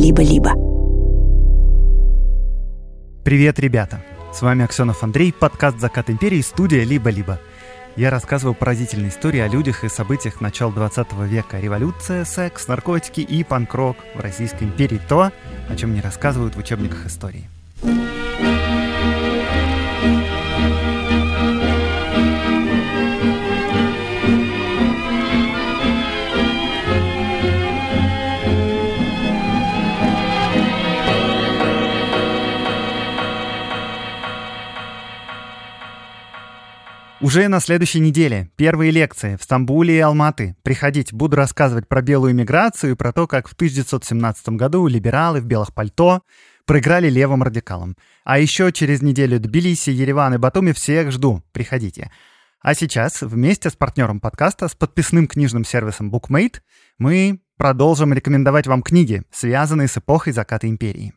«Либо-либо». Привет, ребята! С вами Аксенов Андрей, подкаст «Закат империи», студия «Либо-либо». Я рассказываю поразительные истории о людях и событиях начала 20 века. Революция, секс, наркотики и панк-рок в Российской империи. То, о чем не рассказывают в учебниках истории. Уже на следующей неделе первые лекции в Стамбуле и Алматы. Приходите, буду рассказывать про белую миграцию и про то, как в 1917 году либералы в белых пальто проиграли левым радикалам. А еще через неделю Тбилиси, Ереван и Батуми всех жду. Приходите. А сейчас вместе с партнером подкаста, с подписным книжным сервисом BookMate, мы продолжим рекомендовать вам книги, связанные с эпохой заката империи.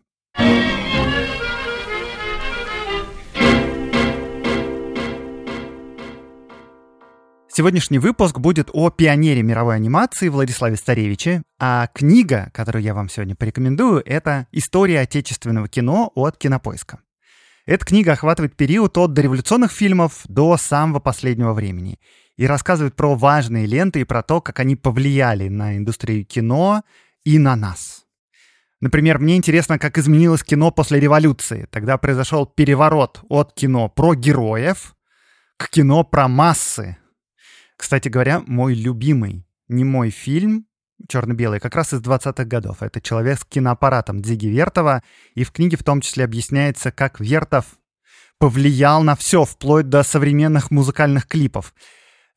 Сегодняшний выпуск будет о пионере мировой анимации Владиславе Старевиче, а книга, которую я вам сегодня порекомендую, это «История отечественного кино» от Кинопоиска. Эта книга охватывает период от дореволюционных фильмов до самого последнего времени и рассказывает про важные ленты и про то, как они повлияли на индустрию кино и на нас. Например, мне интересно, как изменилось кино после революции. Тогда произошел переворот от кино про героев к кино про массы, кстати говоря, мой любимый не мой фильм черно-белый, как раз из 20-х годов. Это «Человек с киноаппаратом» Дзиги Вертова, и в книге в том числе объясняется, как Вертов повлиял на все, вплоть до современных музыкальных клипов.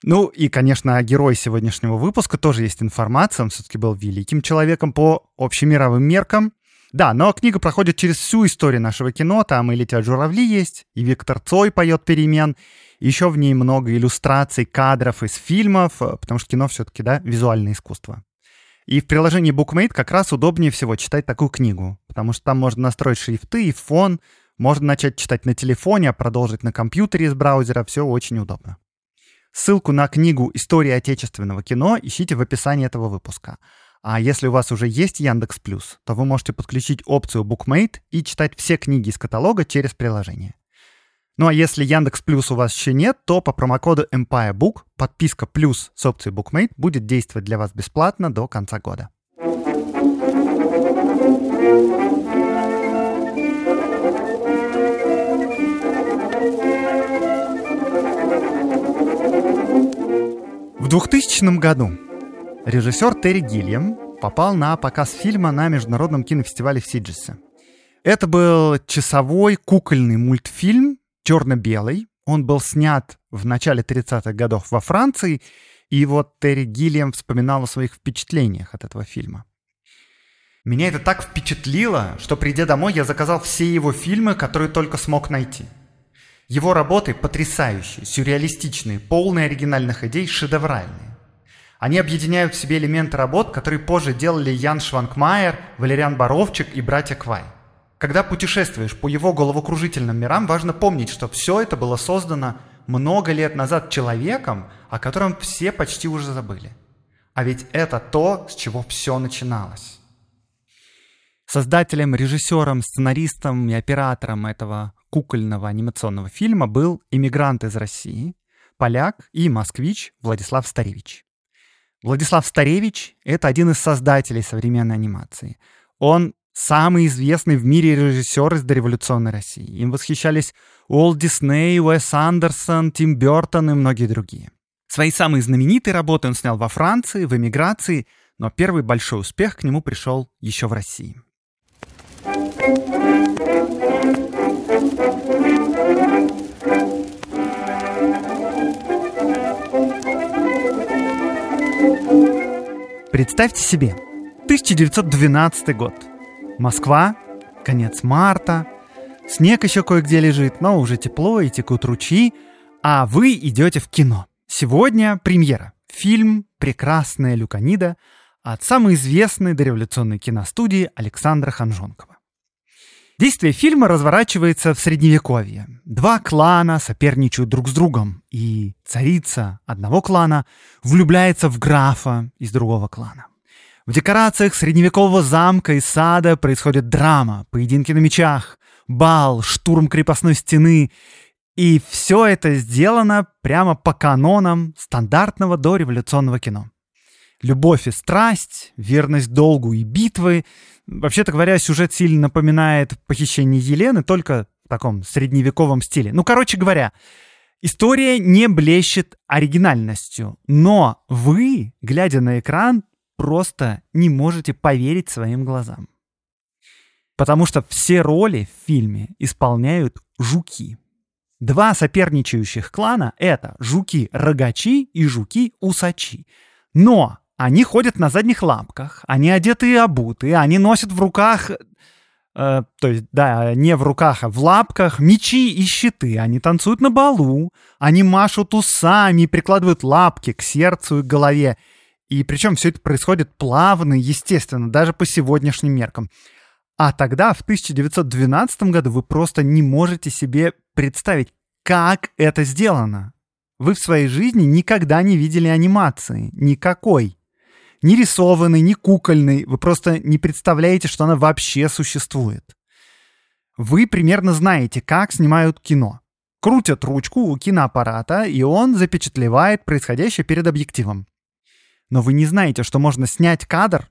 Ну и, конечно, о герое сегодняшнего выпуска тоже есть информация. Он все-таки был великим человеком по общемировым меркам. Да, но книга проходит через всю историю нашего кино. Там и «Летят журавли» есть, и Виктор Цой поет «Перемен», еще в ней много иллюстраций, кадров из фильмов, э, потому что кино все-таки, да, визуальное искусство. И в приложении BookMate как раз удобнее всего читать такую книгу, потому что там можно настроить шрифты и фон, можно начать читать на телефоне, а продолжить на компьютере из браузера, все очень удобно. Ссылку на книгу «История отечественного кино» ищите в описании этого выпуска. А если у вас уже есть Яндекс Плюс, то вы можете подключить опцию BookMate и читать все книги из каталога через приложение. Ну а если Яндекс Плюс у вас еще нет, то по промокоду Empire Book подписка плюс с опцией Bookmate будет действовать для вас бесплатно до конца года. В 2000 году режиссер Терри Гильям попал на показ фильма на Международном кинофестивале в Сиджесе. Это был часовой кукольный мультфильм черно-белый. Он был снят в начале 30-х годов во Франции, и вот Терри Гиллиам вспоминал о своих впечатлениях от этого фильма. Меня это так впечатлило, что придя домой, я заказал все его фильмы, которые только смог найти. Его работы потрясающие, сюрреалистичные, полные оригинальных идей, шедевральные. Они объединяют в себе элементы работ, которые позже делали Ян Шванкмайер, Валериан Боровчик и братья Квай. Когда путешествуешь по его головокружительным мирам, важно помнить, что все это было создано много лет назад человеком, о котором все почти уже забыли. А ведь это то, с чего все начиналось. Создателем, режиссером, сценаристом и оператором этого кукольного анимационного фильма был иммигрант из России, поляк и москвич Владислав Старевич. Владислав Старевич — это один из создателей современной анимации. Он самый известный в мире режиссер из дореволюционной России. Им восхищались Уолт Дисней, Уэс Андерсон, Тим Бертон и многие другие. Свои самые знаменитые работы он снял во Франции, в эмиграции, но первый большой успех к нему пришел еще в России. Представьте себе, 1912 год. Москва, конец марта, снег еще кое-где лежит, но уже тепло и текут ручьи, а вы идете в кино. Сегодня премьера. Фильм «Прекрасная Люканида» от самой известной дореволюционной киностудии Александра Ханжонкова. Действие фильма разворачивается в Средневековье. Два клана соперничают друг с другом, и царица одного клана влюбляется в графа из другого клана. В декорациях средневекового замка и сада происходит драма, поединки на мечах, бал, штурм крепостной стены. И все это сделано прямо по канонам стандартного дореволюционного кино. Любовь и страсть, верность долгу и битвы. Вообще-то говоря, сюжет сильно напоминает похищение Елены, только в таком средневековом стиле. Ну, короче говоря, история не блещет оригинальностью, но вы, глядя на экран, просто не можете поверить своим глазам. Потому что все роли в фильме исполняют жуки. Два соперничающих клана — это жуки-рогачи и жуки-усачи. Но они ходят на задних лапках, они одеты и обуты, они носят в руках Э, то есть, да, не в руках, а в лапках, мечи и щиты. Они танцуют на балу, они машут усами, прикладывают лапки к сердцу и голове. И причем все это происходит плавно, естественно, даже по сегодняшним меркам. А тогда, в 1912 году, вы просто не можете себе представить, как это сделано. Вы в своей жизни никогда не видели анимации. Никакой ни рисованный, ни кукольный. Вы просто не представляете, что она вообще существует. Вы примерно знаете, как снимают кино. Крутят ручку у киноаппарата, и он запечатлевает происходящее перед объективом. Но вы не знаете, что можно снять кадр,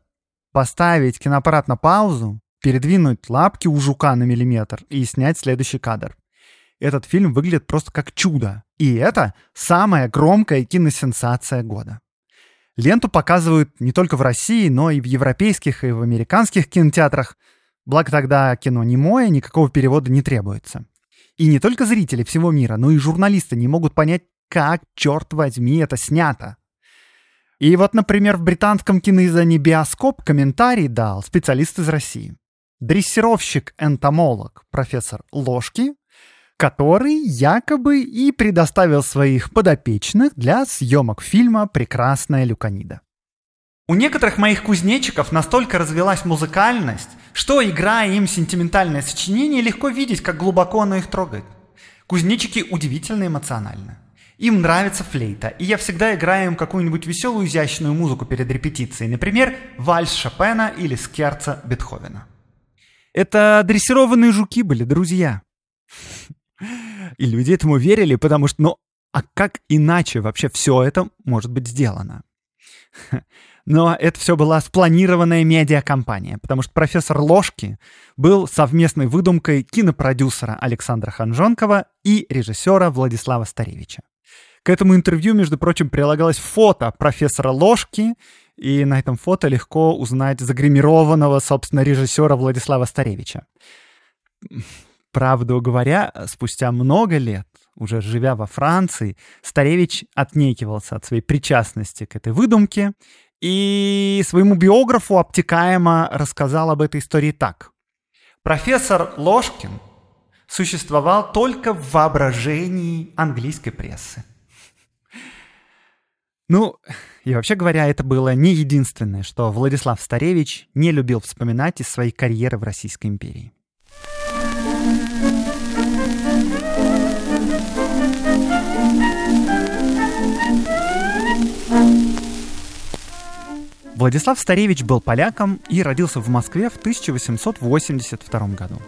поставить киноаппарат на паузу, передвинуть лапки у жука на миллиметр и снять следующий кадр. Этот фильм выглядит просто как чудо. И это самая громкая киносенсация года. Ленту показывают не только в России, но и в европейских и в американских кинотеатрах. Благо тогда кино немое, никакого перевода не требуется. И не только зрители всего мира, но и журналисты не могут понять, как, черт возьми, это снято. И вот, например, в британском киноиздании «Биоскоп» комментарий дал специалист из России. Дрессировщик-энтомолог профессор Ложки который якобы и предоставил своих подопечных для съемок фильма «Прекрасная Люканида». У некоторых моих кузнечиков настолько развелась музыкальность, что, играя им сентиментальное сочинение, легко видеть, как глубоко оно их трогает. Кузнечики удивительно эмоциональны. Им нравится флейта, и я всегда играю им какую-нибудь веселую, изящную музыку перед репетицией, например, вальс Шопена или скерца Бетховена. Это дрессированные жуки были, друзья. И люди этому верили, потому что, ну, а как иначе вообще все это может быть сделано? Но это все была спланированная медиакомпания, потому что профессор Ложки был совместной выдумкой кинопродюсера Александра Ханжонкова и режиссера Владислава Старевича. К этому интервью, между прочим, прилагалось фото профессора Ложки, и на этом фото легко узнать загримированного, собственно, режиссера Владислава Старевича. Правду говоря, спустя много лет, уже живя во Франции, Старевич отнекивался от своей причастности к этой выдумке и своему биографу обтекаемо рассказал об этой истории так. Профессор Ложкин существовал только в воображении английской прессы. Ну, и вообще говоря, это было не единственное, что Владислав Старевич не любил вспоминать из своей карьеры в Российской империи. Владислав Старевич был поляком и родился в Москве в 1882 году.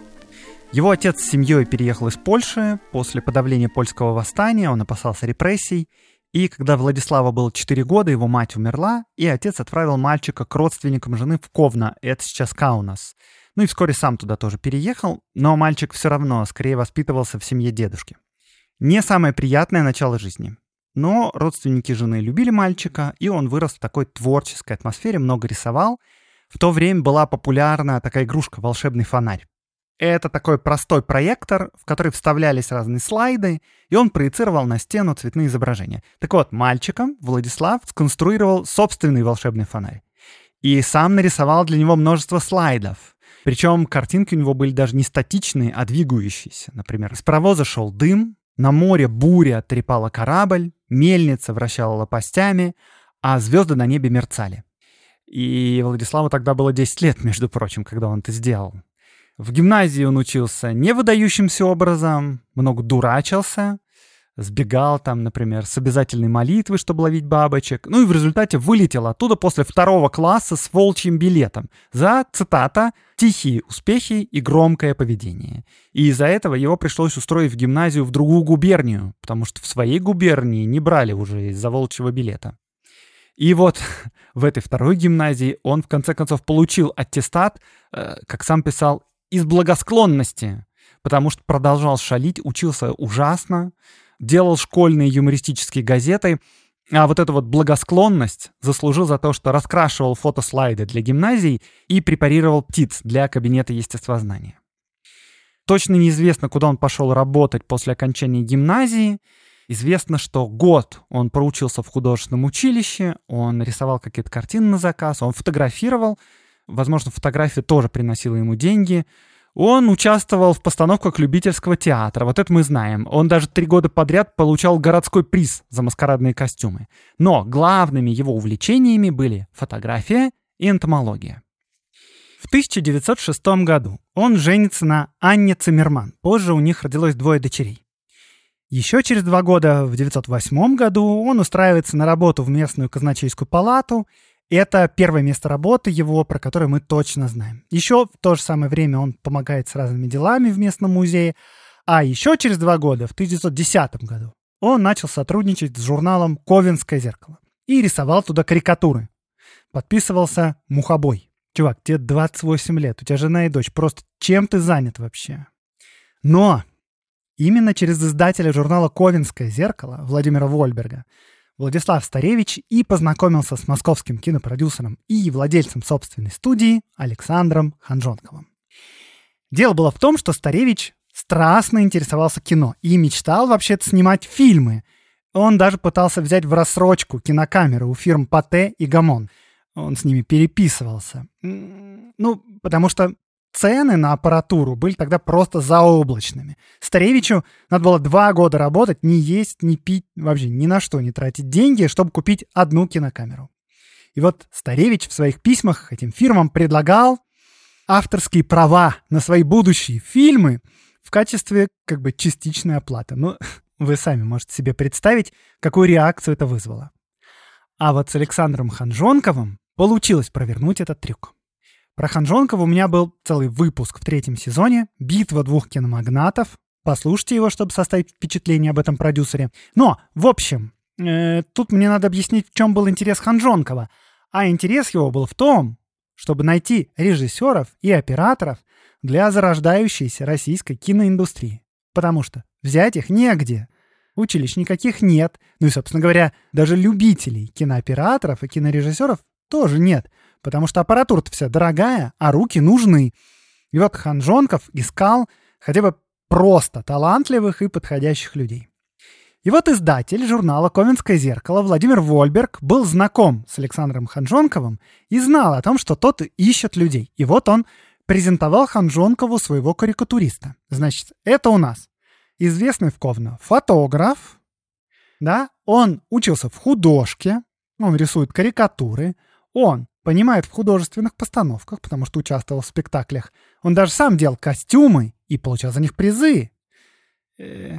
Его отец с семьей переехал из Польши. После подавления польского восстания он опасался репрессий. И когда Владислава было 4 года, его мать умерла, и отец отправил мальчика к родственникам жены в Ковна, это сейчас Каунас. Ну и вскоре сам туда тоже переехал, но мальчик все равно скорее воспитывался в семье дедушки. Не самое приятное начало жизни. Но родственники жены любили мальчика, и он вырос в такой творческой атмосфере, много рисовал. В то время была популярна такая игрушка «Волшебный фонарь». Это такой простой проектор, в который вставлялись разные слайды, и он проецировал на стену цветные изображения. Так вот, мальчиком Владислав сконструировал собственный волшебный фонарь. И сам нарисовал для него множество слайдов. Причем картинки у него были даже не статичные, а двигающиеся. Например, с паровоза шел дым, на море буря трепала корабль, мельница вращала лопастями, а звезды на небе мерцали. И Владиславу тогда было 10 лет, между прочим, когда он это сделал. В гимназии он учился не выдающимся образом, много дурачился, сбегал там, например, с обязательной молитвы, чтобы ловить бабочек, ну и в результате вылетел оттуда после второго класса с волчьим билетом за, цитата, «тихие успехи и громкое поведение». И из-за этого его пришлось устроить в гимназию в другую губернию, потому что в своей губернии не брали уже из-за волчьего билета. И вот в этой второй гимназии он в конце концов получил аттестат, э, как сам писал, из благосклонности, потому что продолжал шалить, учился ужасно, делал школьные юмористические газеты, а вот эту вот благосклонность заслужил за то, что раскрашивал фотослайды для гимназий и препарировал птиц для кабинета естествознания. Точно неизвестно, куда он пошел работать после окончания гимназии. Известно, что год он проучился в художественном училище, он рисовал какие-то картины на заказ, он фотографировал. Возможно, фотография тоже приносила ему деньги. Он участвовал в постановках любительского театра, вот это мы знаем. Он даже три года подряд получал городской приз за маскарадные костюмы. Но главными его увлечениями были фотография и энтомология. В 1906 году он женится на Анне Циммерман. Позже у них родилось двое дочерей. Еще через два года, в 1908 году, он устраивается на работу в местную казначейскую палату это первое место работы его, про которое мы точно знаем. Еще в то же самое время он помогает с разными делами в местном музее. А еще через два года, в 1910 году, он начал сотрудничать с журналом «Ковенское зеркало» и рисовал туда карикатуры. Подписывался «Мухобой». Чувак, тебе 28 лет, у тебя жена и дочь. Просто чем ты занят вообще? Но именно через издателя журнала «Ковенское зеркало» Владимира Вольберга Владислав Старевич и познакомился с московским кинопродюсером и владельцем собственной студии Александром Ханжонковым. Дело было в том, что Старевич страстно интересовался кино и мечтал вообще-то снимать фильмы. Он даже пытался взять в рассрочку кинокамеры у фирм Пате и Гамон. Он с ними переписывался. Ну, потому что цены на аппаратуру были тогда просто заоблачными. Старевичу надо было два года работать, не есть, не пить, вообще ни на что не тратить деньги, чтобы купить одну кинокамеру. И вот Старевич в своих письмах этим фирмам предлагал авторские права на свои будущие фильмы в качестве как бы частичной оплаты. Ну, вы сами можете себе представить, какую реакцию это вызвало. А вот с Александром Ханжонковым получилось провернуть этот трюк. Про Ханжонкова у меня был целый выпуск в третьем сезоне «Битва двух киномагнатов». Послушайте его, чтобы составить впечатление об этом продюсере. Но, в общем, э, тут мне надо объяснить, в чем был интерес Ханжонкова. А интерес его был в том, чтобы найти режиссеров и операторов для зарождающейся российской киноиндустрии. Потому что взять их негде. Училищ никаких нет. Ну и, собственно говоря, даже любителей кинооператоров и кинорежиссеров тоже нет потому что аппаратура-то вся дорогая, а руки нужны. И вот Ханжонков искал хотя бы просто талантливых и подходящих людей. И вот издатель журнала «Ковенское зеркало» Владимир Вольберг был знаком с Александром Ханжонковым и знал о том, что тот ищет людей. И вот он презентовал Ханжонкову своего карикатуриста. Значит, это у нас известный в Ковно фотограф, да, он учился в художке, он рисует карикатуры, он понимает в художественных постановках, потому что участвовал в спектаклях. Он даже сам делал костюмы и получал за них призы. Э,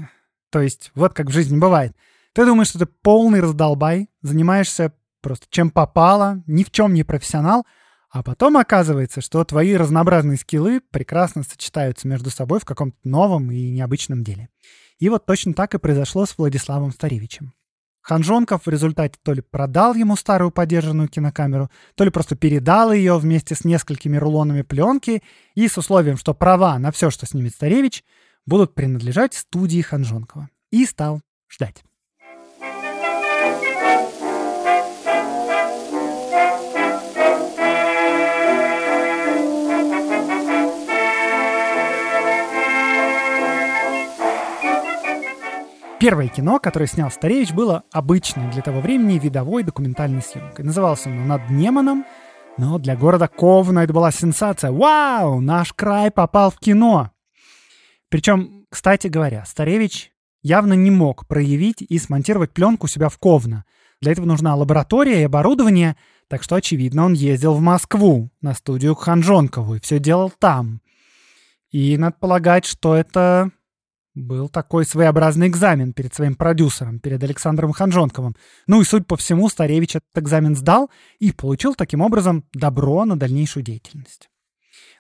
то есть, вот как в жизни бывает. Ты думаешь, что ты полный раздолбай, занимаешься просто чем попало, ни в чем не профессионал, а потом оказывается, что твои разнообразные скиллы прекрасно сочетаются между собой в каком-то новом и необычном деле. И вот точно так и произошло с Владиславом Старевичем. Ханжонков в результате то ли продал ему старую подержанную кинокамеру, то ли просто передал ее вместе с несколькими рулонами пленки и с условием, что права на все, что снимет Старевич, будут принадлежать студии Ханжонкова. И стал ждать. Первое кино, которое снял Старевич, было обычной для того времени видовой документальной съемкой. Назывался оно «Над Неманом», но для города Ковна это была сенсация. Вау, наш край попал в кино! Причем, кстати говоря, Старевич явно не мог проявить и смонтировать пленку у себя в Ковна. Для этого нужна лаборатория и оборудование, так что, очевидно, он ездил в Москву на студию к Ханжонкову и все делал там. И надо полагать, что это был такой своеобразный экзамен перед своим продюсером, перед Александром Ханжонковым. Ну и, судя по всему, Старевич этот экзамен сдал и получил таким образом добро на дальнейшую деятельность.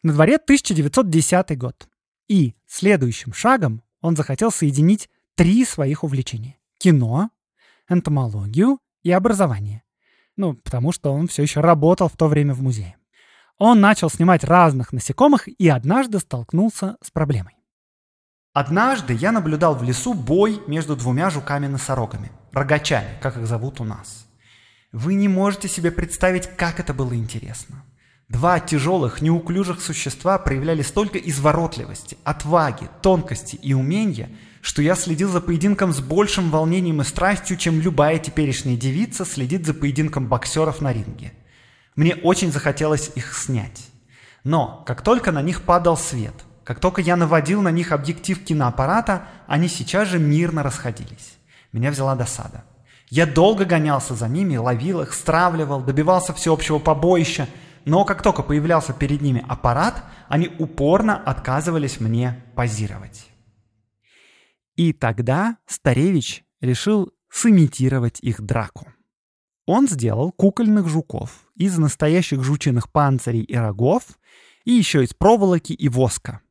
На дворе 1910 год. И следующим шагом он захотел соединить три своих увлечения. Кино, энтомологию и образование. Ну, потому что он все еще работал в то время в музее. Он начал снимать разных насекомых и однажды столкнулся с проблемой. Однажды я наблюдал в лесу бой между двумя жуками-носорогами, рогачами, как их зовут у нас. Вы не можете себе представить, как это было интересно. Два тяжелых, неуклюжих существа проявляли столько изворотливости, отваги, тонкости и умения, что я следил за поединком с большим волнением и страстью, чем любая теперешняя девица следит за поединком боксеров на ринге. Мне очень захотелось их снять. Но как только на них падал свет, как только я наводил на них объектив киноаппарата, они сейчас же мирно расходились. Меня взяла досада. Я долго гонялся за ними, ловил их, стравливал, добивался всеобщего побоища – но как только появлялся перед ними аппарат, они упорно отказывались мне позировать. И тогда Старевич решил сымитировать их драку. Он сделал кукольных жуков из настоящих жучиных панцирей и рогов, и еще из проволоки и воска.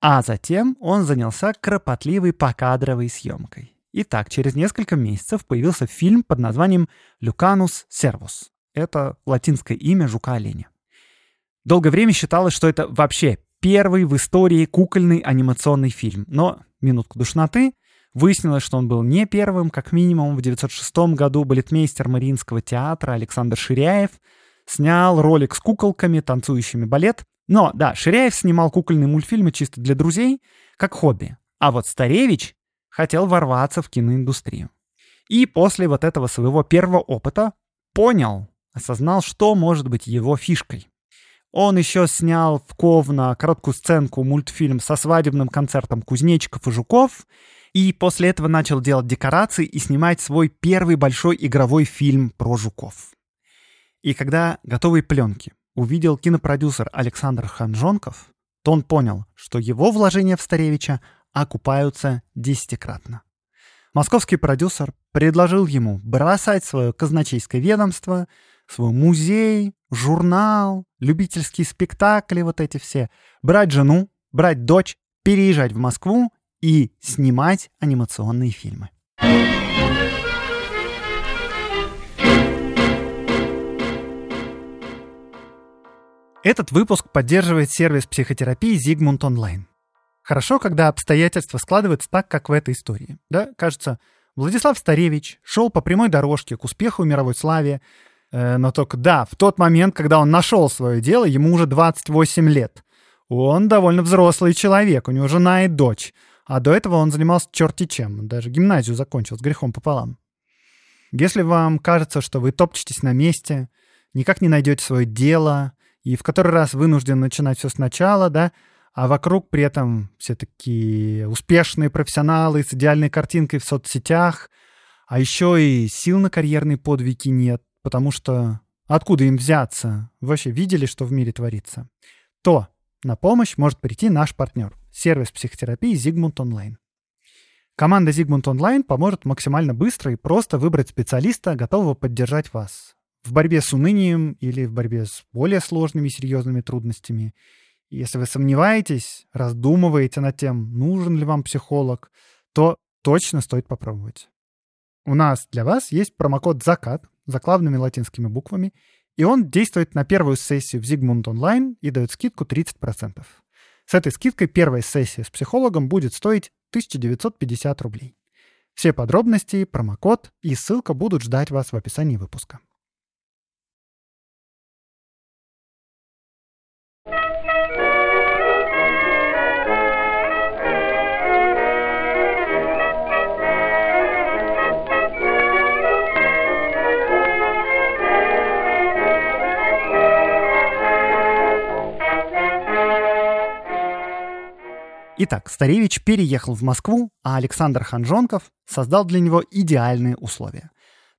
А затем он занялся кропотливой покадровой съемкой. Итак, через несколько месяцев появился фильм под названием «Люканус сервус» Это латинское имя жука-оленя. Долгое время считалось, что это вообще первый в истории кукольный анимационный фильм. Но, минутку душноты, выяснилось, что он был не первым. Как минимум, в 1906 году балетмейстер Мариинского театра Александр Ширяев снял ролик с куколками, танцующими балет. Но, да, Ширяев снимал кукольные мультфильмы чисто для друзей, как хобби. А вот Старевич хотел ворваться в киноиндустрию. И после вот этого своего первого опыта понял, осознал, что может быть его фишкой. Он еще снял в Ковна короткую сценку мультфильм со свадебным концертом кузнечиков и жуков, и после этого начал делать декорации и снимать свой первый большой игровой фильм про жуков. И когда готовые пленки увидел кинопродюсер Александр Ханжонков, то он понял, что его вложения в Старевича окупаются десятикратно. Московский продюсер предложил ему бросать свое казначейское ведомство, свой музей, журнал, любительские спектакли, вот эти все, брать жену, брать дочь, переезжать в Москву и снимать анимационные фильмы. Этот выпуск поддерживает сервис психотерапии Zigmund Online. Хорошо, когда обстоятельства складываются так, как в этой истории. Да, кажется, Владислав Старевич шел по прямой дорожке к успеху в мировой славе, Э, но только да, в тот момент, когда он нашел свое дело, ему уже 28 лет. Он довольно взрослый человек, у него жена и дочь. А до этого он занимался черти чем, даже гимназию закончил с грехом пополам. Если вам кажется, что вы топчетесь на месте, никак не найдете свое дело, и в который раз вынужден начинать все сначала, да, а вокруг при этом все такие успешные профессионалы с идеальной картинкой в соцсетях, а еще и сил на карьерные подвиги нет, потому что откуда им взяться? Вы вообще видели, что в мире творится? То на помощь может прийти наш партнер — сервис психотерапии Zigmund Online. Команда Zigmund Online поможет максимально быстро и просто выбрать специалиста, готового поддержать вас в борьбе с унынием или в борьбе с более сложными серьезными трудностями. Если вы сомневаетесь, раздумываете над тем, нужен ли вам психолог, то точно стоит попробовать. У нас для вас есть промокод «Закат», заглавными латинскими буквами, и он действует на первую сессию в Zigmund Online и дает скидку 30%. С этой скидкой первая сессия с психологом будет стоить 1950 рублей. Все подробности, промокод и ссылка будут ждать вас в описании выпуска. Итак, Старевич переехал в Москву, а Александр Ханжонков создал для него идеальные условия.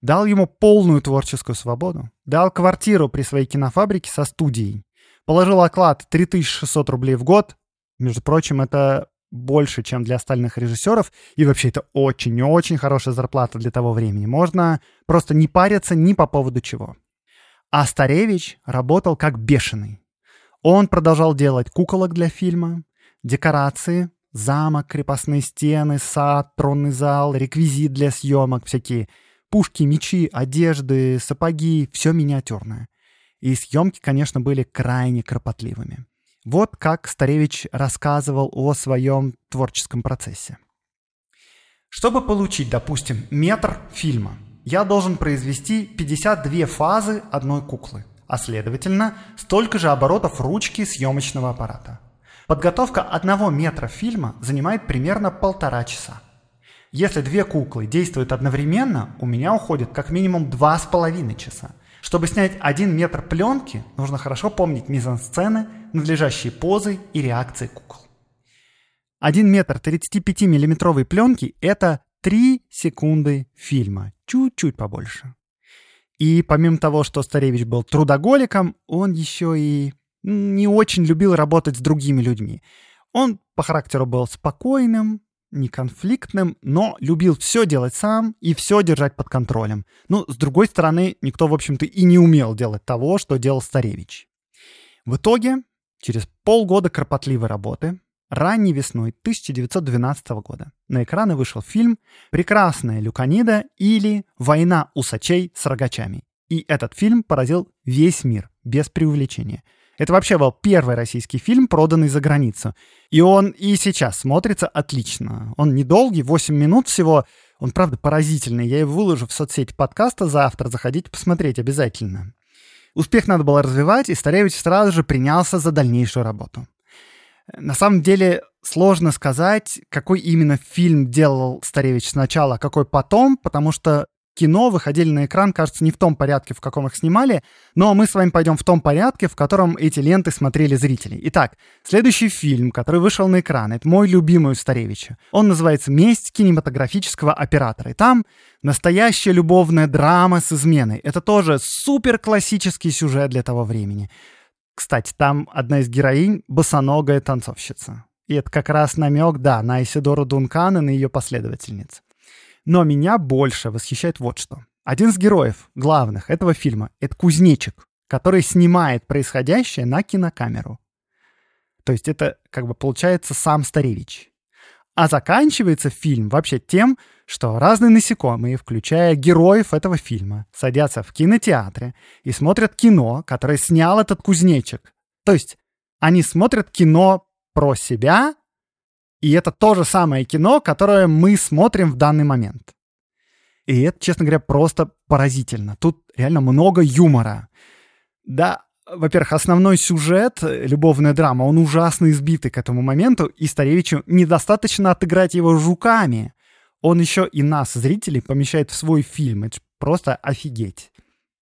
Дал ему полную творческую свободу, дал квартиру при своей кинофабрике со студией, положил оклад 3600 рублей в год. Между прочим, это больше, чем для остальных режиссеров. И вообще это очень-очень хорошая зарплата для того времени. Можно просто не париться ни по поводу чего. А Старевич работал как бешеный. Он продолжал делать куколок для фильма, декорации, замок, крепостные стены, сад, тронный зал, реквизит для съемок, всякие пушки, мечи, одежды, сапоги, все миниатюрное. И съемки, конечно, были крайне кропотливыми. Вот как Старевич рассказывал о своем творческом процессе. Чтобы получить, допустим, метр фильма, я должен произвести 52 фазы одной куклы, а следовательно, столько же оборотов ручки съемочного аппарата. Подготовка одного метра фильма занимает примерно полтора часа. Если две куклы действуют одновременно, у меня уходит как минимум два с половиной часа. Чтобы снять один метр пленки, нужно хорошо помнить мизансцены, надлежащие позы и реакции кукол. Один метр 35-миллиметровой пленки – это 3 секунды фильма, чуть-чуть побольше. И помимо того, что Старевич был трудоголиком, он еще и не очень любил работать с другими людьми. Он по характеру был спокойным, неконфликтным, но любил все делать сам и все держать под контролем. Ну, с другой стороны, никто, в общем-то, и не умел делать того, что делал Старевич. В итоге, через полгода кропотливой работы, ранней весной 1912 года на экраны вышел фильм «Прекрасная Люканида» или «Война усачей с рогачами». И этот фильм поразил весь мир, без преувеличения – это вообще был первый российский фильм, проданный за границу. И он и сейчас смотрится отлично. Он недолгий, 8 минут всего. Он, правда, поразительный. Я его выложу в соцсети подкаста завтра. Заходите посмотреть обязательно. Успех надо было развивать, и Старевич сразу же принялся за дальнейшую работу. На самом деле сложно сказать, какой именно фильм делал Старевич сначала, а какой потом, потому что кино выходили на экран, кажется, не в том порядке, в каком их снимали, но мы с вами пойдем в том порядке, в котором эти ленты смотрели зрители. Итак, следующий фильм, который вышел на экран, это мой любимый у Старевича. Он называется «Месть кинематографического оператора». И там настоящая любовная драма с изменой. Это тоже супер классический сюжет для того времени. Кстати, там одна из героинь — босоногая танцовщица. И это как раз намек, да, на Исидору Дункан и на ее последовательниц. Но меня больше восхищает вот что. Один из героев главных этого фильма — это кузнечик, который снимает происходящее на кинокамеру. То есть это как бы получается сам Старевич. А заканчивается фильм вообще тем, что разные насекомые, включая героев этого фильма, садятся в кинотеатре и смотрят кино, которое снял этот кузнечик. То есть они смотрят кино про себя, и это то же самое кино, которое мы смотрим в данный момент. И это, честно говоря, просто поразительно. Тут реально много юмора. Да, во-первых, основной сюжет, любовная драма, он ужасно избитый к этому моменту, и Старевичу недостаточно отыграть его жуками. Он еще и нас, зрителей, помещает в свой фильм. Это просто офигеть.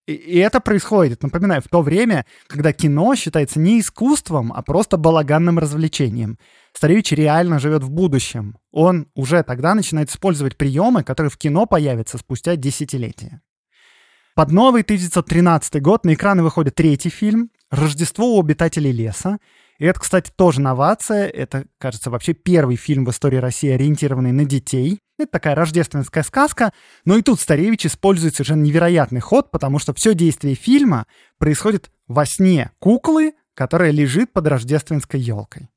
И, это происходит, напоминаю, в то время, когда кино считается не искусством, а просто балаганным развлечением. Старевич реально живет в будущем. Он уже тогда начинает использовать приемы, которые в кино появятся спустя десятилетия. Под новый 1913 год на экраны выходит третий фильм «Рождество у обитателей леса». И это, кстати, тоже новация. Это, кажется, вообще первый фильм в истории России, ориентированный на детей. Это такая рождественская сказка. Но и тут Старевич использует совершенно невероятный ход, потому что все действие фильма происходит во сне куклы, которая лежит под рождественской елкой.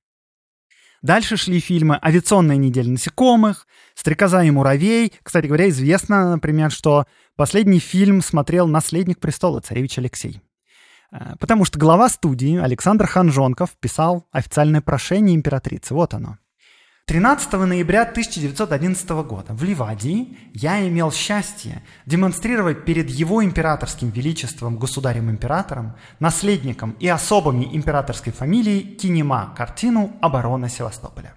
Дальше шли фильмы «Авиационная неделя насекомых», «Стрекоза и муравей». Кстати говоря, известно, например, что последний фильм смотрел наследник престола, царевич Алексей. Э, потому что глава студии Александр Ханжонков писал официальное прошение императрицы. Вот оно. 13 ноября 1911 года в Ливадии я имел счастье демонстрировать перед его императорским величеством государем-императором, наследником и особами императорской фамилии Кинема картину «Оборона Севастополя».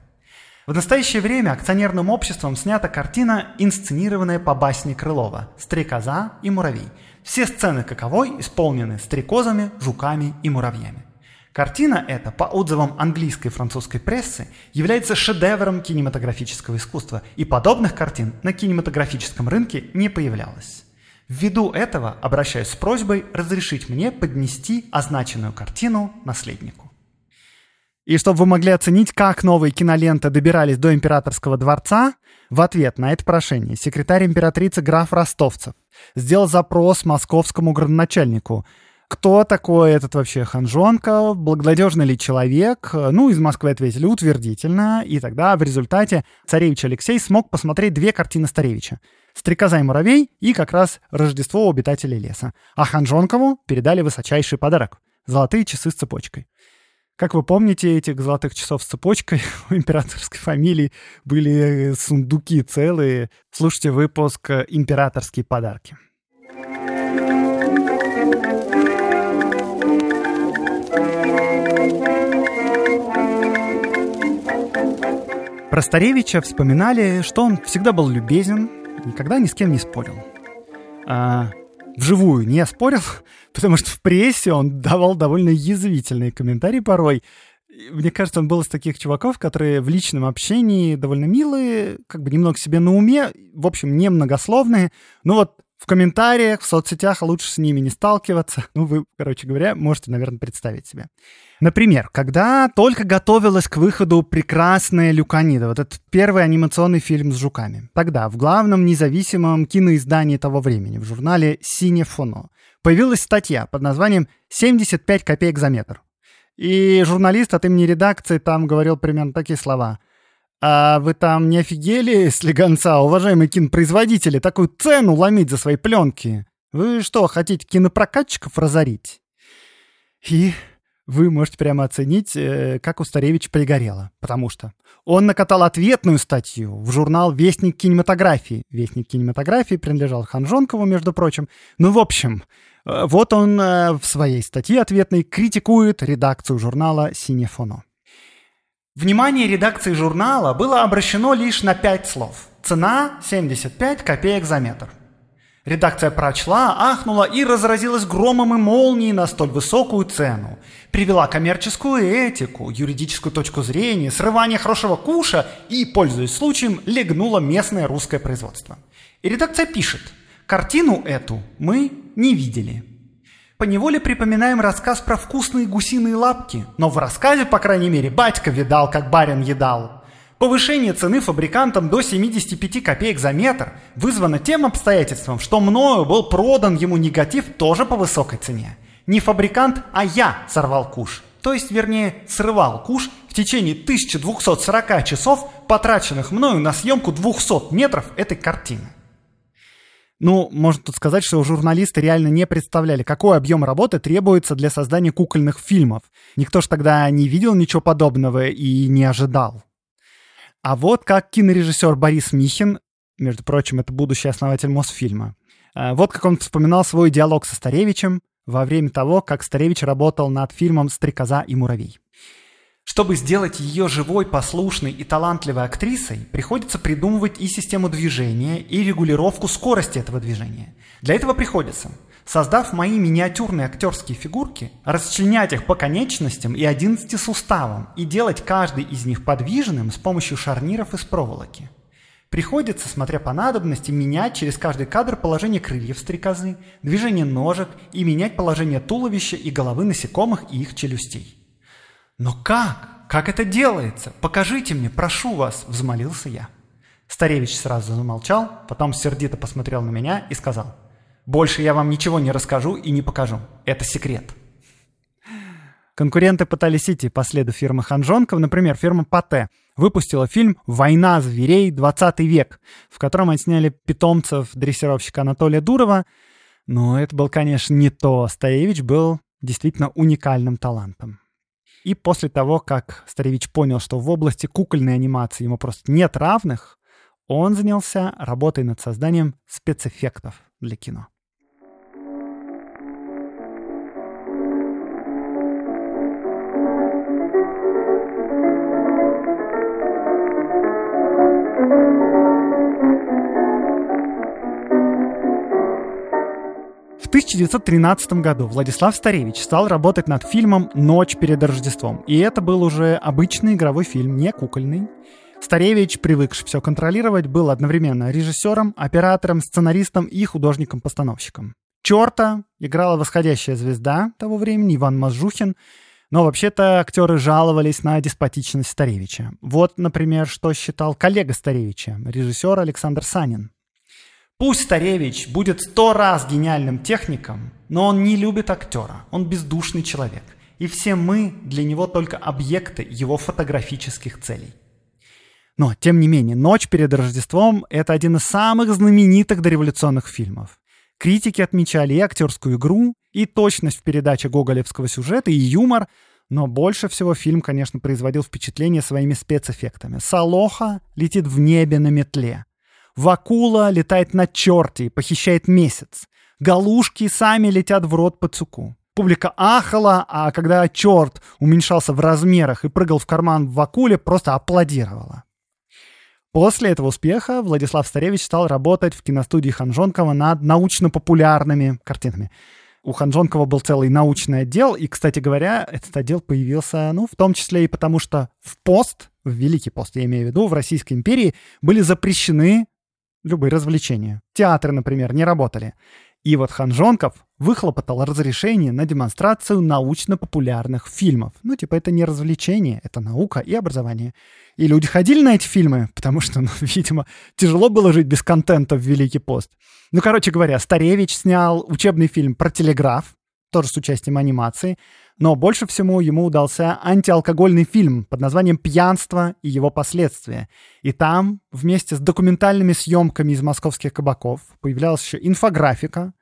В настоящее время акционерным обществом снята картина, инсценированная по басне Крылова «Стрекоза и муравей». Все сцены каковой исполнены стрекозами, жуками и муравьями. Картина эта, по отзывам английской и французской прессы, является шедевром кинематографического искусства, и подобных картин на кинематографическом рынке не появлялось. Ввиду этого обращаюсь с просьбой разрешить мне поднести означенную картину наследнику. И чтобы вы могли оценить, как новые киноленты добирались до императорского дворца, в ответ на это прошение секретарь императрицы граф Ростовцев сделал запрос московскому градоначальнику. Кто такой этот вообще ханжонка? Благонадежный ли человек? Ну, из Москвы ответили утвердительно. И тогда в результате царевич Алексей смог посмотреть две картины Старевича. «Стрекоза и муравей» и как раз «Рождество у обитателей леса». А Ханжонкову передали высочайший подарок — золотые часы с цепочкой. Как вы помните, этих золотых часов с цепочкой у императорской фамилии были сундуки целые. Слушайте выпуск «Императорские подарки». Про Старевича вспоминали, что он всегда был любезен, никогда ни с кем не спорил. А вживую не спорил, потому что в прессе он давал довольно язвительные комментарии порой. Мне кажется, он был из таких чуваков, которые в личном общении довольно милые, как бы немного себе на уме, в общем, немногословные. Ну вот в комментариях, в соцсетях лучше с ними не сталкиваться. Ну, вы, короче говоря, можете, наверное, представить себе. Например, когда только готовилась к выходу прекрасная Люканида, вот этот первый анимационный фильм с жуками. Тогда в главном независимом киноиздании того времени, в журнале «Синефоно», появилась статья под названием «75 копеек за метр». И журналист от имени редакции там говорил примерно такие слова – а вы там не офигели с легонца, уважаемые кинопроизводители, такую цену ломить за свои пленки? Вы что, хотите кинопрокатчиков разорить? И вы можете прямо оценить, э, как у Старевича пригорело. Потому что он накатал ответную статью в журнал «Вестник кинематографии». «Вестник кинематографии» принадлежал Ханжонкову, между прочим. Ну, в общем, э, вот он э, в своей статье ответной критикует редакцию журнала «Синефоно». Внимание редакции журнала было обращено лишь на пять слов. Цена 75 копеек за метр. Редакция прочла, ахнула и разразилась громом и молнией на столь высокую цену. Привела коммерческую этику, юридическую точку зрения, срывание хорошего куша и, пользуясь случаем, легнула местное русское производство. И редакция пишет, картину эту мы не видели поневоле припоминаем рассказ про вкусные гусиные лапки. Но в рассказе, по крайней мере, батька видал, как барин едал. Повышение цены фабрикантам до 75 копеек за метр вызвано тем обстоятельством, что мною был продан ему негатив тоже по высокой цене. Не фабрикант, а я сорвал куш. То есть, вернее, срывал куш в течение 1240 часов, потраченных мною на съемку 200 метров этой картины. Ну, можно тут сказать, что журналисты реально не представляли, какой объем работы требуется для создания кукольных фильмов. Никто ж тогда не видел ничего подобного и не ожидал. А вот как кинорежиссер Борис Михин, между прочим, это будущий основатель Мосфильма, э, вот как он вспоминал свой диалог со Старевичем во время того, как Старевич работал над фильмом «Стрекоза и муравей». Чтобы сделать ее живой, послушной и талантливой актрисой, приходится придумывать и систему движения, и регулировку скорости этого движения. Для этого приходится, создав мои миниатюрные актерские фигурки, расчленять их по конечностям и 11 суставам и делать каждый из них подвижным с помощью шарниров из проволоки. Приходится, смотря по надобности, менять через каждый кадр положение крыльев стрекозы, движение ножек и менять положение туловища и головы насекомых и их челюстей. «Но как? Как это делается? Покажите мне, прошу вас!» – взмолился я. Старевич сразу замолчал, потом сердито посмотрел на меня и сказал, «Больше я вам ничего не расскажу и не покажу. Это секрет». Конкуренты пытались идти по следу фирмы Ханжонков. Например, фирма Пате выпустила фильм «Война зверей. 20 век», в котором они сняли питомцев дрессировщика Анатолия Дурова. Но это был, конечно, не то. Старевич был действительно уникальным талантом. И после того, как Старевич понял, что в области кукольной анимации ему просто нет равных, он занялся работой над созданием спецэффектов для кино. 1913 году Владислав Старевич стал работать над фильмом «Ночь перед Рождеством». И это был уже обычный игровой фильм, не кукольный. Старевич, привыкший все контролировать, был одновременно режиссером, оператором, сценаристом и художником-постановщиком. Черта играла восходящая звезда того времени Иван Мазжухин, Но вообще-то актеры жаловались на деспотичность Старевича. Вот, например, что считал коллега Старевича, режиссер Александр Санин. Пусть Старевич будет сто раз гениальным техником, но он не любит актера, он бездушный человек. И все мы для него только объекты его фотографических целей. Но, тем не менее, «Ночь перед Рождеством» — это один из самых знаменитых дореволюционных фильмов. Критики отмечали и актерскую игру, и точность в передаче гоголевского сюжета, и юмор, но больше всего фильм, конечно, производил впечатление своими спецэффектами. Салоха летит в небе на метле. Вакула летает на черте и похищает месяц. Галушки сами летят в рот пацуку. Публика ахала, а когда черт уменьшался в размерах и прыгал в карман в Вакуле, просто аплодировала. После этого успеха Владислав Старевич стал работать в киностудии Ханжонкова над научно-популярными картинами. У Ханжонкова был целый научный отдел, и, кстати говоря, этот отдел появился, ну, в том числе и потому, что в пост, в Великий пост, я имею в виду, в Российской империи были запрещены любые развлечения. Театры, например, не работали. И вот Ханжонков выхлопотал разрешение на демонстрацию научно-популярных фильмов. Ну, типа, это не развлечение, это наука и образование. И люди ходили на эти фильмы, потому что, ну, видимо, тяжело было жить без контента в Великий пост. Ну, короче говоря, Старевич снял учебный фильм про телеграф, тоже с участием анимации, но больше всего ему удался антиалкогольный фильм под названием «Пьянство и его последствия». И там вместе с документальными съемками из московских кабаков появлялась еще инфографика,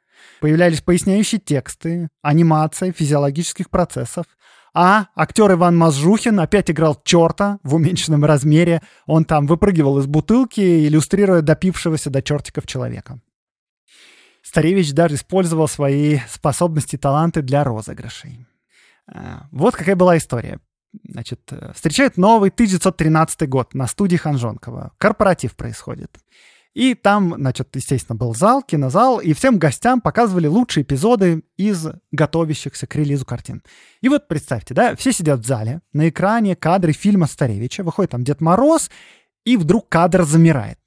появлялись поясняющие тексты, анимация физиологических процессов, а актер Иван Мазжухин опять играл черта в уменьшенном размере. Он там выпрыгивал из бутылки, иллюстрируя допившегося до чертиков человека. Старевич даже использовал свои способности и таланты для розыгрышей. А, вот какая была история. Значит, э, встречает новый 1913 год на студии Ханжонкова. Корпоратив происходит. И там, значит, естественно, был зал, кинозал, и всем гостям показывали лучшие эпизоды из готовящихся к релизу картин. И вот представьте, да, все сидят в зале, на экране кадры фильма Старевича, выходит там Дед Мороз, и вдруг кадр замирает.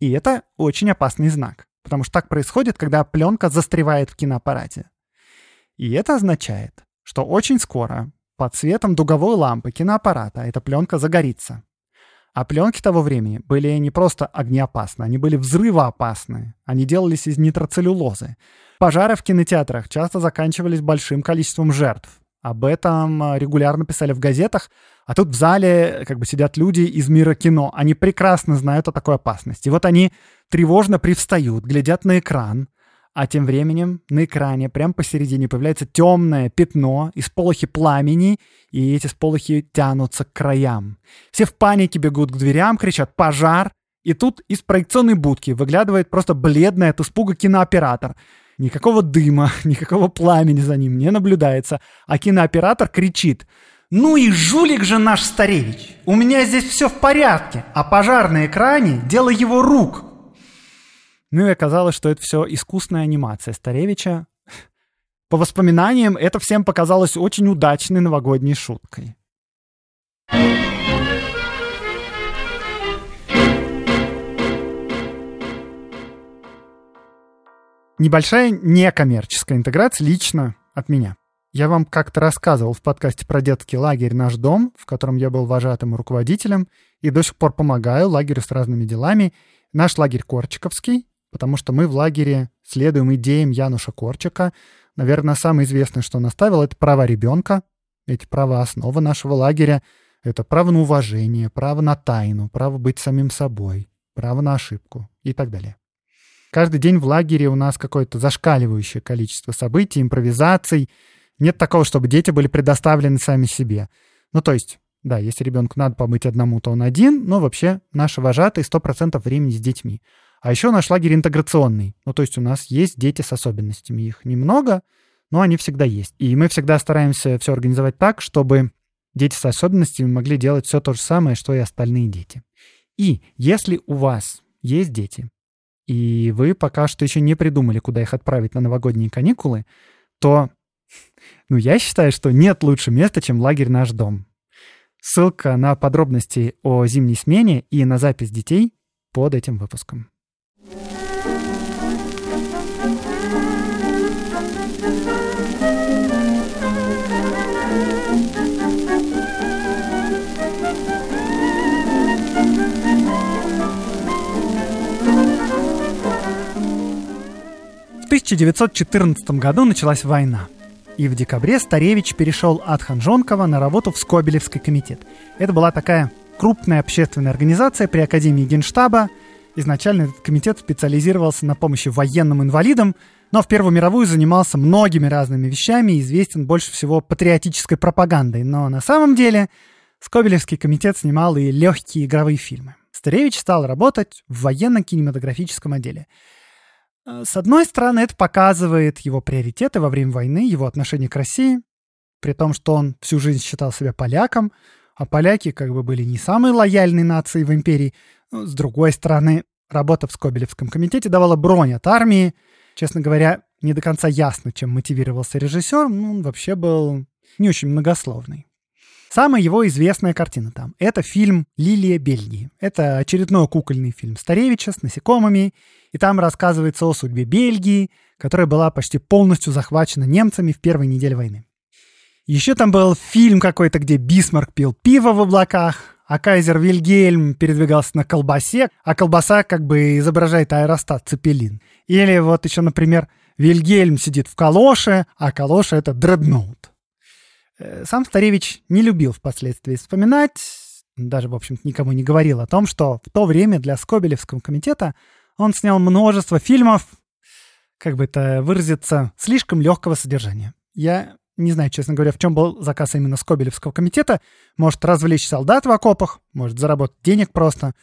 И это очень опасный знак, потому что так происходит, когда пленка застревает в киноаппарате. И это означает, что очень скоро под светом дуговой лампы киноаппарата эта пленка загорится. А пленки того времени были не просто огнеопасны, они были взрывоопасны. Они делались из нитроцеллюлозы. Пожары в кинотеатрах часто заканчивались большим количеством жертв. Об этом а, регулярно писали в газетах, а тут в зале как бы сидят люди из мира кино. Они прекрасно знают о такой опасности. И вот они тревожно привстают, глядят на экран, а тем временем на экране прямо посередине появляется темное пятно из полохи пламени, и эти сполохи тянутся к краям. Все в панике бегут к дверям, кричат «Пожар!» И тут из проекционной будки выглядывает просто бледный от испуга кинооператор. Никакого дыма, никакого пламени за ним не наблюдается, а кинооператор кричит «Ну и жулик же наш старевич! У меня здесь все в порядке, а пожар на экране – дело его рук!» Ну и оказалось, что это все искусная анимация Старевича. По воспоминаниям, это всем показалось очень удачной новогодней шуткой. Небольшая некоммерческая интеграция лично от меня. Я вам как-то рассказывал в подкасте про детский лагерь «Наш дом», в котором я был вожатым руководителем, и до сих пор помогаю лагерю с разными делами. Наш лагерь Корчиковский, потому что мы в лагере следуем идеям Януша Корчика. Наверное, самое известное, что он оставил, это права ребенка. Эти права — основа нашего лагеря. Это право на уважение, право на тайну, право быть самим собой, право на ошибку и так далее. Каждый день в лагере у нас какое-то зашкаливающее количество событий, импровизаций. Нет такого, чтобы дети были предоставлены сами себе. Ну, то есть, да, если ребенку надо побыть одному, то он один, но вообще наши вожатые 100% времени с детьми. А еще наш лагерь интеграционный. Ну, то есть у нас есть дети с особенностями. Их немного, но они всегда есть. И мы всегда стараемся все организовать так, чтобы дети с особенностями могли делать все то же самое, что и остальные дети. И если у вас есть дети, и вы пока что еще не придумали, куда их отправить на новогодние каникулы, то ну, я считаю, что нет лучше места, чем лагерь «Наш дом». Ссылка на подробности о зимней смене и на запись детей под этим выпуском. В 1914 году началась война. И в декабре Старевич перешел от Ханжонкова на работу в Скобелевский комитет. Это была такая крупная общественная организация при Академии Генштаба. Изначально этот комитет специализировался на помощи военным инвалидам, но в Первую мировую занимался многими разными вещами и известен больше всего патриотической пропагандой. Но на самом деле Скобелевский комитет снимал и легкие игровые фильмы. Старевич стал работать в военно-кинематографическом отделе – с одной стороны, это показывает его приоритеты во время войны, его отношение к России, при том, что он всю жизнь считал себя поляком, а поляки как бы были не самой лояльной нацией в империи. С другой стороны, работа в Скобелевском комитете давала бронь от армии. Честно говоря, не до конца ясно, чем мотивировался режиссер, ну, он вообще был не очень многословный. Самая его известная картина там — это фильм «Лилия Бельгии». Это очередной кукольный фильм Старевича с насекомыми, и там рассказывается о судьбе Бельгии, которая была почти полностью захвачена немцами в первой неделе войны. Еще там был фильм какой-то, где Бисмарк пил пиво в облаках, а кайзер Вильгельм передвигался на колбасе, а колбаса как бы изображает аэростат Цепелин. Или вот еще, например, Вильгельм сидит в калоше, а калоша — это дредноут. Э, сам Старевич не любил впоследствии вспоминать, даже, в общем-то, никому не говорил о том, что в то время для Скобелевского комитета он снял множество фильмов, как бы это выразиться, слишком легкого содержания. Я не знаю, честно говоря, в чем был заказ именно Скобелевского комитета. Может, развлечь солдат в окопах, может, заработать денег просто.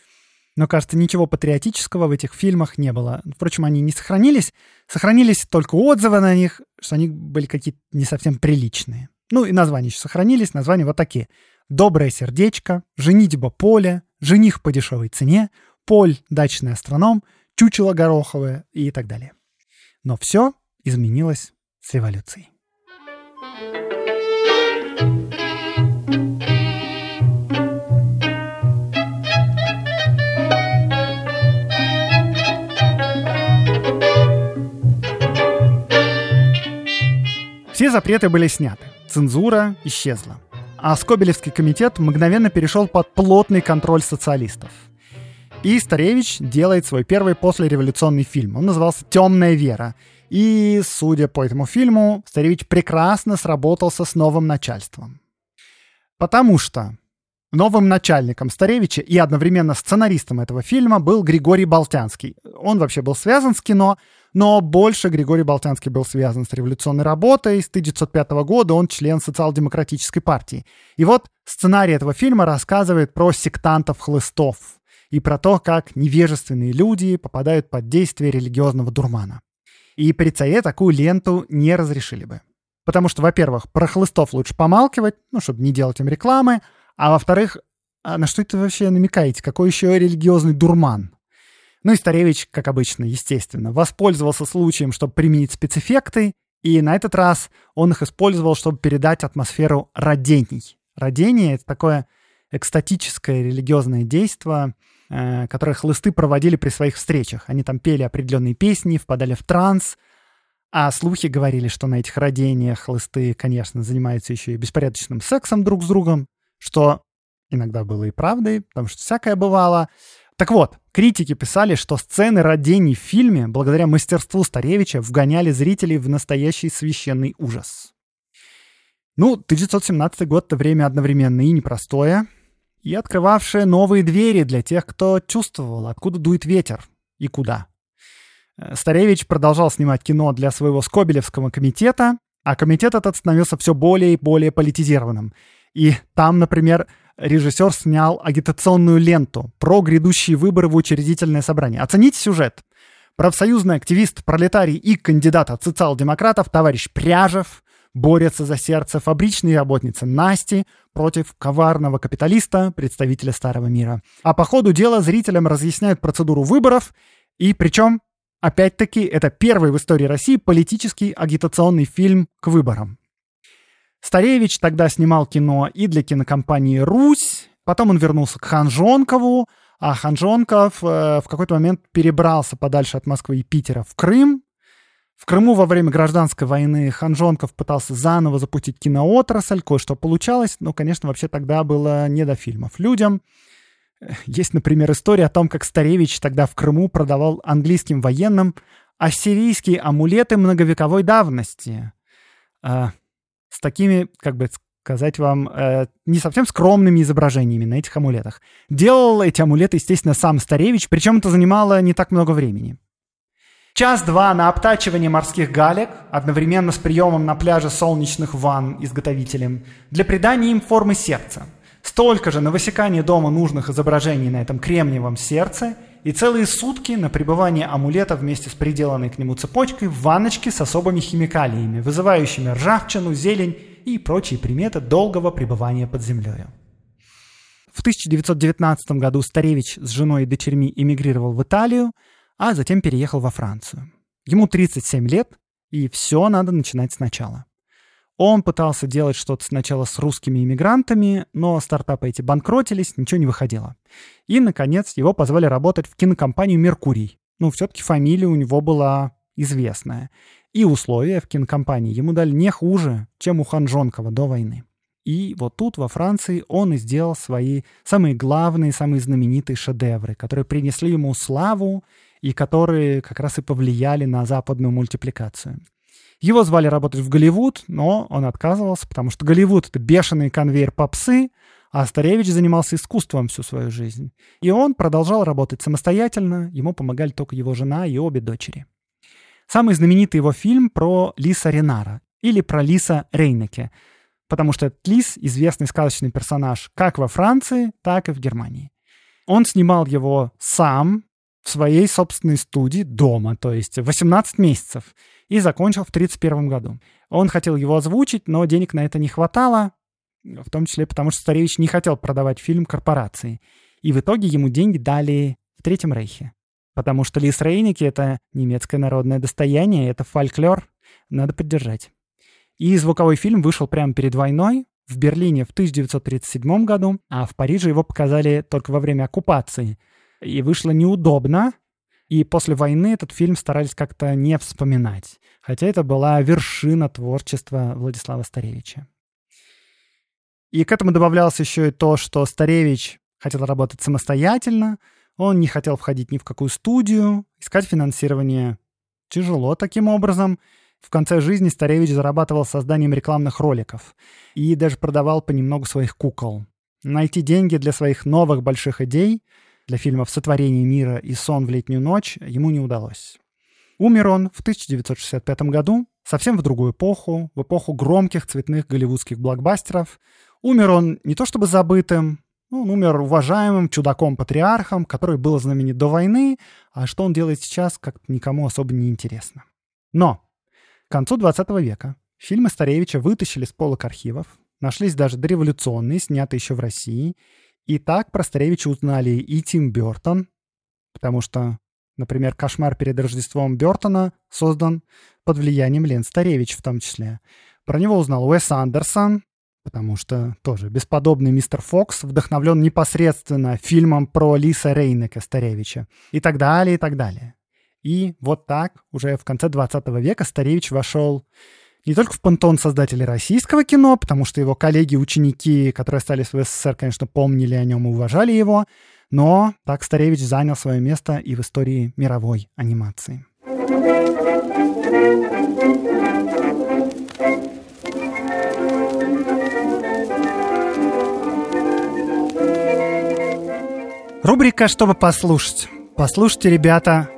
Но, кажется, ничего патриотического в этих фильмах не было. Впрочем, они не сохранились. Сохранились только отзывы на них, что они были какие-то не совсем приличные. Ну и названия еще сохранились. Названия вот такие. «Доброе сердечко», «Женитьба поле», «Жених по дешевой цене», «Поль, дачный астроном», «Чучело гороховое» и так далее. Но все изменилось с революцией. Запреты были сняты цензура исчезла. А Скобелевский комитет мгновенно перешел под плотный контроль социалистов. И Старевич делает свой первый послереволюционный фильм. Он назывался «Темная вера». И, судя по этому фильму, Старевич прекрасно сработался с новым начальством. Потому что новым начальником Старевича и одновременно сценаристом этого фильма был Григорий Болтянский. Он вообще был связан с кино, но больше Григорий Болтянский был связан с революционной работой. С 1905 года он член социал-демократической партии. И вот сценарий этого фильма рассказывает про сектантов-хлыстов и про то, как невежественные люди попадают под действие религиозного дурмана. И при царе такую ленту не разрешили бы. Потому что, во-первых, про хлыстов лучше помалкивать, ну, чтобы не делать им рекламы, а во-вторых, а на что это вообще намекаете? Какой еще религиозный дурман? Ну и Старевич, как обычно, естественно, воспользовался случаем, чтобы применить спецэффекты, и на этот раз он их использовал, чтобы передать атмосферу родений. Родение — это такое экстатическое религиозное действие, э, которое хлысты проводили при своих встречах. Они там пели определенные песни, впадали в транс, а слухи говорили, что на этих родениях хлысты, конечно, занимаются еще и беспорядочным сексом друг с другом, что иногда было и правдой, потому что всякое бывало. Так вот, критики писали, что сцены родений в фильме, благодаря мастерству Старевича, вгоняли зрителей в настоящий священный ужас. Ну, 1917 год — это время одновременно и непростое, и открывавшее новые двери для тех, кто чувствовал, откуда дует ветер и куда. Э, Старевич продолжал снимать кино для своего Скобелевского комитета, а комитет этот становился все более и более политизированным. И там, например, режиссер снял агитационную ленту про грядущие выборы в учредительное собрание. Оцените сюжет. Профсоюзный активист, пролетарий и кандидат от социал-демократов товарищ Пряжев борется за сердце фабричной работницы Насти против коварного капиталиста, представителя старого мира. А по ходу дела зрителям разъясняют процедуру выборов, и причем, опять-таки, это первый в истории России политический агитационный фильм к выборам. Старевич тогда снимал кино и для кинокомпании «Русь», потом он вернулся к Ханжонкову, а Ханжонков э, в какой-то момент перебрался подальше от Москвы и Питера в Крым. В Крыму во время гражданской войны Ханжонков пытался заново запустить киноотрасль, кое-что получалось, но, конечно, вообще тогда было не до фильмов людям. Есть, например, история о том, как Старевич тогда в Крыму продавал английским военным ассирийские амулеты многовековой давности. С такими, как бы сказать вам, э, не совсем скромными изображениями на этих амулетах. Делал эти амулеты, естественно, сам Старевич, причем это занимало не так много времени. Час-два на обтачивание морских галек, одновременно с приемом на пляже солнечных ванн изготовителем, для придания им формы сердца. Столько же на высекание дома нужных изображений на этом кремниевом сердце и целые сутки на пребывание амулета вместе с приделанной к нему цепочкой в ванночке с особыми химикалиями, вызывающими ржавчину, зелень и прочие приметы долгого пребывания под землей. В 1919 году Старевич с женой и дочерьми эмигрировал в Италию, а затем переехал во Францию. Ему 37 лет, и все надо начинать сначала. Он пытался делать что-то сначала с русскими иммигрантами, но стартапы эти банкротились, ничего не выходило. И, наконец, его позвали работать в кинокомпанию «Меркурий». Ну, все-таки фамилия у него была известная. И условия в кинокомпании ему дали не хуже, чем у Ханжонкова до войны. И вот тут, во Франции, он и сделал свои самые главные, самые знаменитые шедевры, которые принесли ему славу и которые как раз и повлияли на западную мультипликацию. Его звали работать в Голливуд, но он отказывался, потому что Голливуд — это бешеный конвейер попсы, а Старевич занимался искусством всю свою жизнь. И он продолжал работать самостоятельно, ему помогали только его жена и обе дочери. Самый знаменитый его фильм про Лиса Ренара или про Лиса Рейнеке, потому что этот лис — известный сказочный персонаж как во Франции, так и в Германии. Он снимал его сам, в своей собственной студии дома, то есть 18 месяцев, и закончил в 1931 году. Он хотел его озвучить, но денег на это не хватало, в том числе потому, что Старевич не хотел продавать фильм корпорации. И в итоге ему деньги дали в Третьем Рейхе. Потому что Лис Рейники — это немецкое народное достояние, это фольклор, надо поддержать. И звуковой фильм вышел прямо перед войной, в Берлине в 1937 году, а в Париже его показали только во время оккупации — и вышло неудобно. И после войны этот фильм старались как-то не вспоминать. Хотя это была вершина творчества Владислава Старевича. И к этому добавлялось еще и то, что Старевич хотел работать самостоятельно, он не хотел входить ни в какую студию, искать финансирование тяжело таким образом. В конце жизни Старевич зарабатывал созданием рекламных роликов и даже продавал понемногу своих кукол. Найти деньги для своих новых больших идей для фильмов «Сотворение мира» и «Сон в летнюю ночь» ему не удалось. Умер он в 1965 году, совсем в другую эпоху, в эпоху громких цветных голливудских блокбастеров. Умер он не то чтобы забытым, ну, он умер уважаемым чудаком-патриархом, который был знаменит до войны, а что он делает сейчас, как никому особо не интересно. Но к концу 20 века фильмы Старевича вытащили с полок архивов, нашлись даже дореволюционные, снятые еще в России, и так про Старевича узнали и Тим Бертон, потому что, например, «Кошмар перед Рождеством» Бертона создан под влиянием Лен Старевич в том числе. Про него узнал Уэс Андерсон, потому что тоже бесподобный мистер Фокс вдохновлен непосредственно фильмом про Лиса Рейнека Старевича и так далее, и так далее. И вот так уже в конце 20 века Старевич вошел не только в пантеон создателей российского кино, потому что его коллеги-ученики, которые остались в СССР, конечно, помнили о нем и уважали его, но так Старевич занял свое место и в истории мировой анимации. Рубрика «Чтобы послушать». Послушайте, ребята,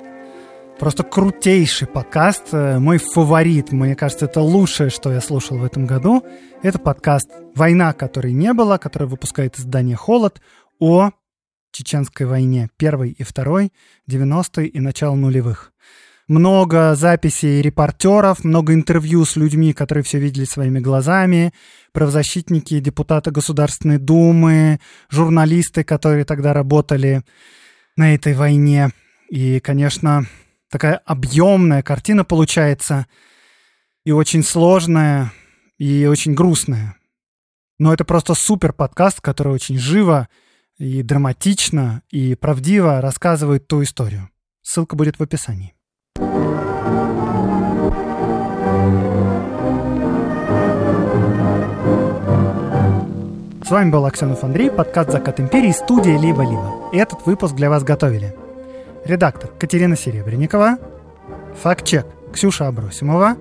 Просто крутейший подкаст, э, мой фаворит. Мне кажется, это лучшее, что я слушал в этом году. Это подкаст «Война, которой не было», который выпускает издание «Холод» о Чеченской войне, первой и второй, 90-е и начало нулевых. Много записей репортеров, много интервью с людьми, которые все видели своими глазами, правозащитники, депутаты Государственной Думы, журналисты, которые тогда работали на этой войне. И, конечно, такая объемная картина получается, и очень сложная, и очень грустная. Но это просто супер подкаст, который очень живо и драматично и правдиво рассказывает ту историю. Ссылка будет в описании. С вами был Аксенов Андрей, подкаст «Закат империи», студия «Либо-либо». Этот выпуск для вас готовили редактор Катерина Серебренникова, факт-чек Ксюша Абросимова,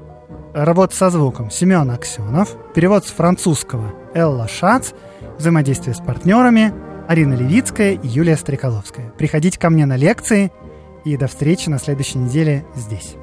работа со звуком Семен Аксенов, перевод с французского Элла Шац, взаимодействие с партнерами Арина Левицкая и Юлия Стреколовская. Приходите ко мне на лекции и до встречи на следующей неделе здесь.